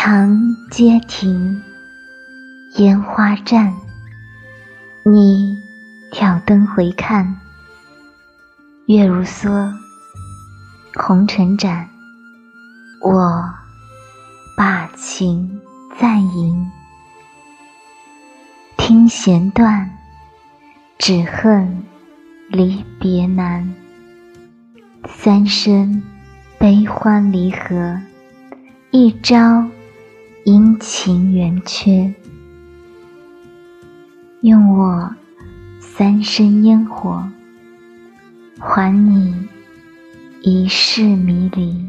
长街亭，烟花绽。你挑灯回看，月如梭，红尘展。我把情再吟，听弦断，只恨离别难。三生悲欢离合，一朝阴晴圆缺。用我三生烟火，还你一世迷离。